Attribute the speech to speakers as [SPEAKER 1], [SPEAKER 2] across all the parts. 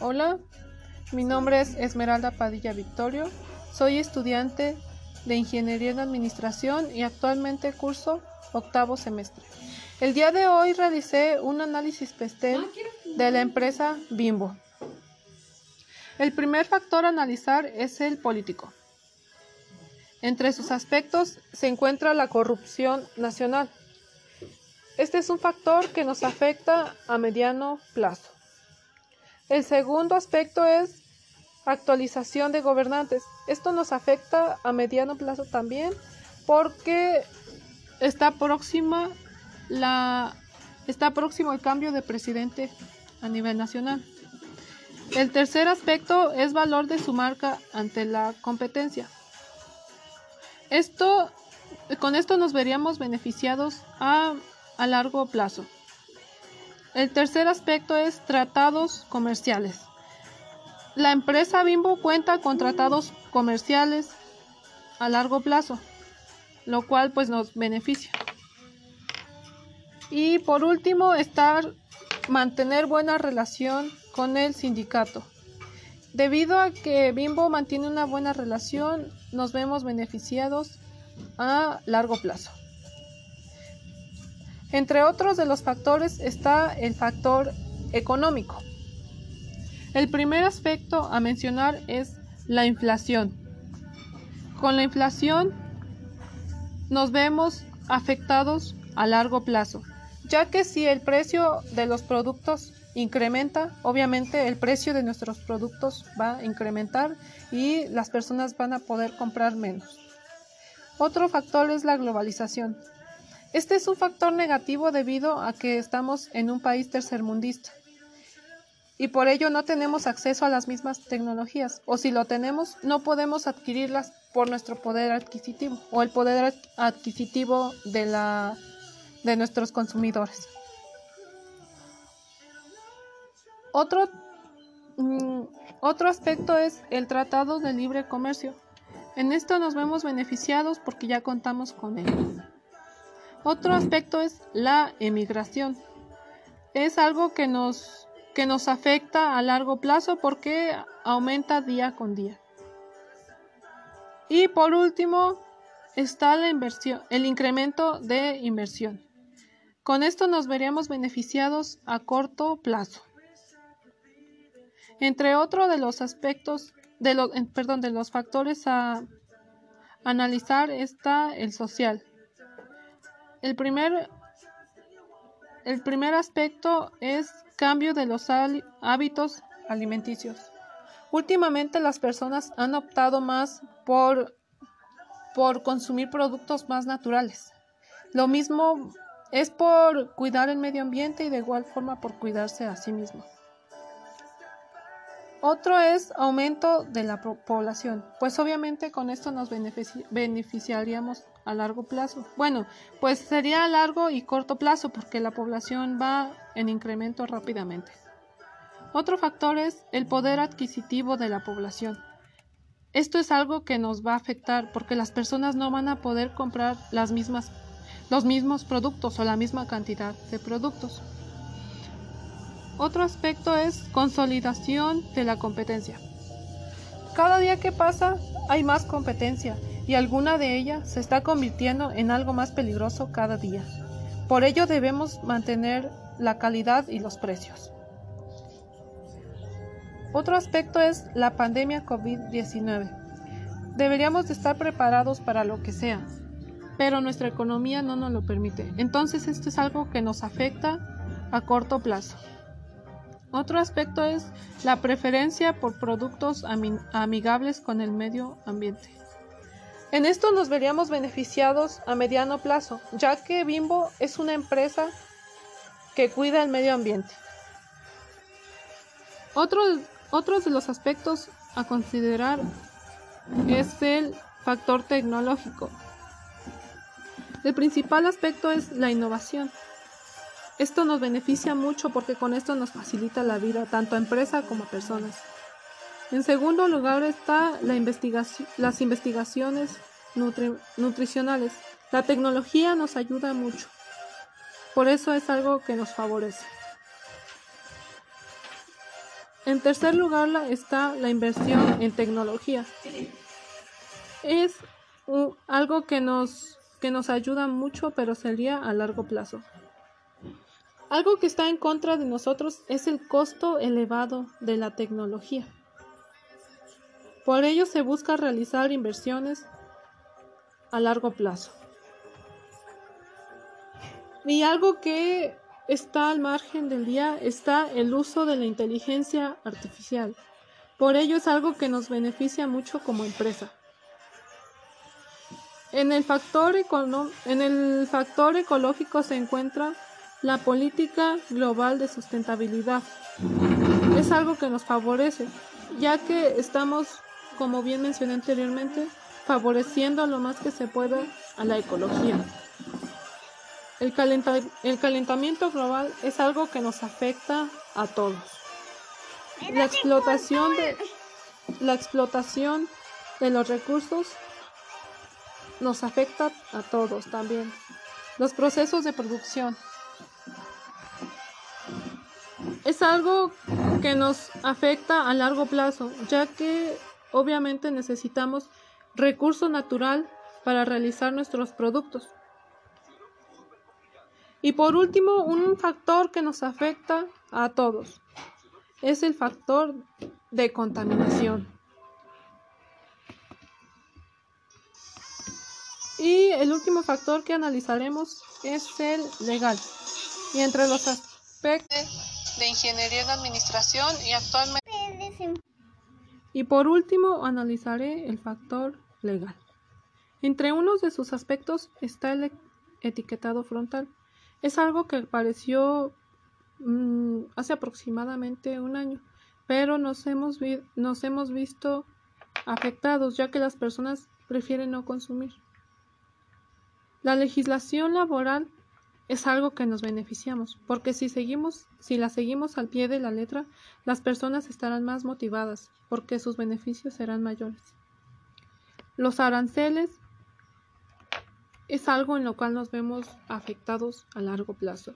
[SPEAKER 1] Hola, mi nombre es Esmeralda Padilla Victorio, soy estudiante de Ingeniería en Administración y actualmente curso octavo semestre. El día de hoy realicé un análisis pestel de la empresa Bimbo. El primer factor a analizar es el político. Entre sus aspectos se encuentra la corrupción nacional. Este es un factor que nos afecta a mediano plazo. El segundo aspecto es actualización de gobernantes. Esto nos afecta a mediano plazo también porque está próxima la está próximo el cambio de presidente a nivel nacional. El tercer aspecto es valor de su marca ante la competencia. Esto, con esto nos veríamos beneficiados a, a largo plazo. El tercer aspecto es tratados comerciales. La empresa Bimbo cuenta con tratados comerciales a largo plazo, lo cual pues nos beneficia. Y por último, estar mantener buena relación con el sindicato. Debido a que Bimbo mantiene una buena relación, nos vemos beneficiados a largo plazo. Entre otros de los factores está el factor económico. El primer aspecto a mencionar es la inflación. Con la inflación nos vemos afectados a largo plazo, ya que si el precio de los productos incrementa, obviamente el precio de nuestros productos va a incrementar y las personas van a poder comprar menos. Otro factor es la globalización. Este es un factor negativo debido a que estamos en un país tercermundista y por ello no tenemos acceso a las mismas tecnologías o si lo tenemos no podemos adquirirlas por nuestro poder adquisitivo o el poder adquisitivo de la de nuestros consumidores. Otro, mm, otro aspecto es el Tratado de Libre Comercio. En esto nos vemos beneficiados porque ya contamos con él. Otro aspecto es la emigración. Es algo que nos que nos afecta a largo plazo porque aumenta día con día. Y por último está la inversión, el incremento de inversión. Con esto nos veríamos beneficiados a corto plazo. Entre otros de los aspectos, de los, perdón, de los factores a analizar está el social. El primer, el primer aspecto es Cambio de los hábitos alimenticios. Últimamente las personas han optado más por, por consumir productos más naturales. Lo mismo es por cuidar el medio ambiente y de igual forma por cuidarse a sí mismo. Otro es aumento de la población, pues obviamente con esto nos beneficiaríamos a largo plazo. Bueno, pues sería a largo y corto plazo porque la población va en incremento rápidamente. Otro factor es el poder adquisitivo de la población. Esto es algo que nos va a afectar porque las personas no van a poder comprar las mismas, los mismos productos o la misma cantidad de productos. Otro aspecto es consolidación de la competencia. Cada día que pasa hay más competencia y alguna de ellas se está convirtiendo en algo más peligroso cada día. Por ello debemos mantener la calidad y los precios. Otro aspecto es la pandemia COVID-19. Deberíamos de estar preparados para lo que sea, pero nuestra economía no nos lo permite. Entonces esto es algo que nos afecta a corto plazo. Otro aspecto es la preferencia por productos amigables con el medio ambiente. En esto nos veríamos beneficiados a mediano plazo, ya que Bimbo es una empresa que cuida el medio ambiente. Otro, otros de los aspectos a considerar es el factor tecnológico. El principal aspecto es la innovación. Esto nos beneficia mucho porque con esto nos facilita la vida tanto a empresa como a personas. En segundo lugar está las investigaciones nutricionales. La tecnología nos ayuda mucho. Por eso es algo que nos favorece. En tercer lugar está la inversión en tecnología. Es algo que nos, que nos ayuda mucho, pero sería a largo plazo. Algo que está en contra de nosotros es el costo elevado de la tecnología. Por ello se busca realizar inversiones a largo plazo. Y algo que está al margen del día está el uso de la inteligencia artificial. Por ello es algo que nos beneficia mucho como empresa. En el factor, en el factor ecológico se encuentra la política global de sustentabilidad. Es algo que nos favorece, ya que estamos, como bien mencioné anteriormente, favoreciendo lo más que se pueda a la ecología. El, calentamiento global es algo que nos afecta a todos. La explotación de, los recursos nos afecta a todos también. Los procesos de producción es algo que nos afecta a largo plazo, ya que obviamente necesitamos recurso natural para realizar nuestros productos. Y por último, un factor que nos afecta a todos es el factor de contaminación. Y el último factor que analizaremos es el legal. Y entre los aspectos de ingeniería en administración y actualmente... Y por último analizaré el factor legal. Entre unos de sus aspectos está el etiquetado frontal. Es algo que apareció mm, hace aproximadamente un año, pero nos hemos, nos hemos visto afectados ya que las personas prefieren no consumir. La legislación laboral es algo que nos beneficiamos, porque si seguimos, si la seguimos al pie de la letra, las personas estarán más motivadas, porque sus beneficios serán mayores. Los aranceles es algo en lo cual nos vemos afectados a largo plazo.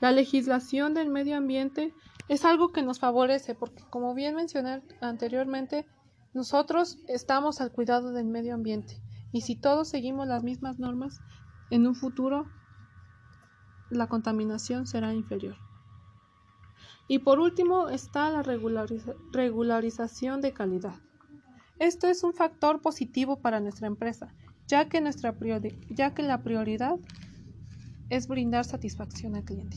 [SPEAKER 1] La legislación del medio ambiente es algo que nos favorece porque, como bien mencioné anteriormente, nosotros estamos al cuidado del medio ambiente y si todos seguimos las mismas normas, en un futuro la contaminación será inferior. Y por último está la regularización de calidad. Esto es un factor positivo para nuestra empresa, ya que, nuestra ya que la prioridad es brindar satisfacción al cliente.